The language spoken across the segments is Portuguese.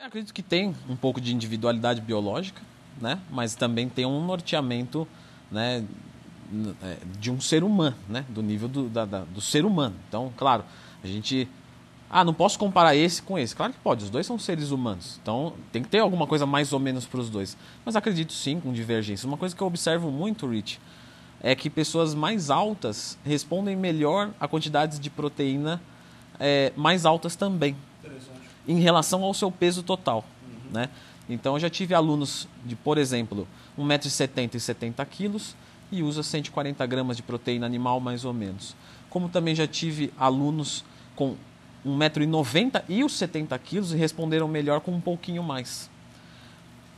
Eu acredito que tem um pouco de individualidade biológica, né? Mas também tem um norteamento, né? É, de um ser humano, né? Do nível do, da, da, do ser humano. Então, claro, a gente ah, não posso comparar esse com esse. Claro que pode, os dois são seres humanos. Então tem que ter alguma coisa mais ou menos para os dois. Mas acredito sim com divergência. Uma coisa que eu observo muito, Rich, é que pessoas mais altas respondem melhor a quantidades de proteína é, mais altas também, em relação ao seu peso total. Uhum. Né? Então eu já tive alunos de, por exemplo, 1,70m e 70 quilos e usa 140 gramas de proteína animal mais ou menos. Como também já tive alunos com 1,90m e os 70 quilos e responderam melhor com um pouquinho mais.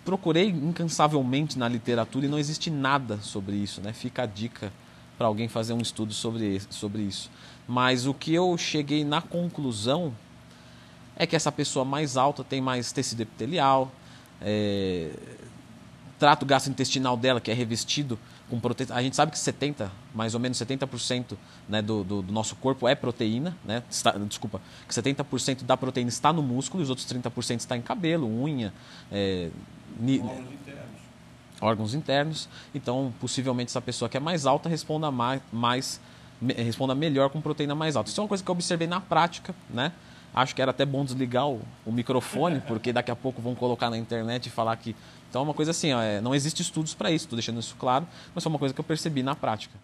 Procurei incansavelmente na literatura e não existe nada sobre isso, né? Fica a dica para alguém fazer um estudo sobre, sobre isso. Mas o que eu cheguei na conclusão é que essa pessoa mais alta tem mais tecido epitelial, é, trato gastrointestinal dela, que é revestido com proteína. A gente sabe que 70, mais ou menos 70% né, do, do, do, nosso corpo é proteína, né? Está, desculpa, que 70% da proteína está no músculo e os outros 30% está em cabelo, unha, é, ni... órgãos internos. Órgãos internos. Então, possivelmente essa pessoa que é mais alta responda mais, mais responda melhor com proteína mais alta. Isso é uma coisa que eu observei na prática, né? Acho que era até bom desligar o, o microfone, porque daqui a pouco vão colocar na internet e falar que. Então é uma coisa assim, ó, é, não existe estudos para isso, estou deixando isso claro, mas foi uma coisa que eu percebi na prática.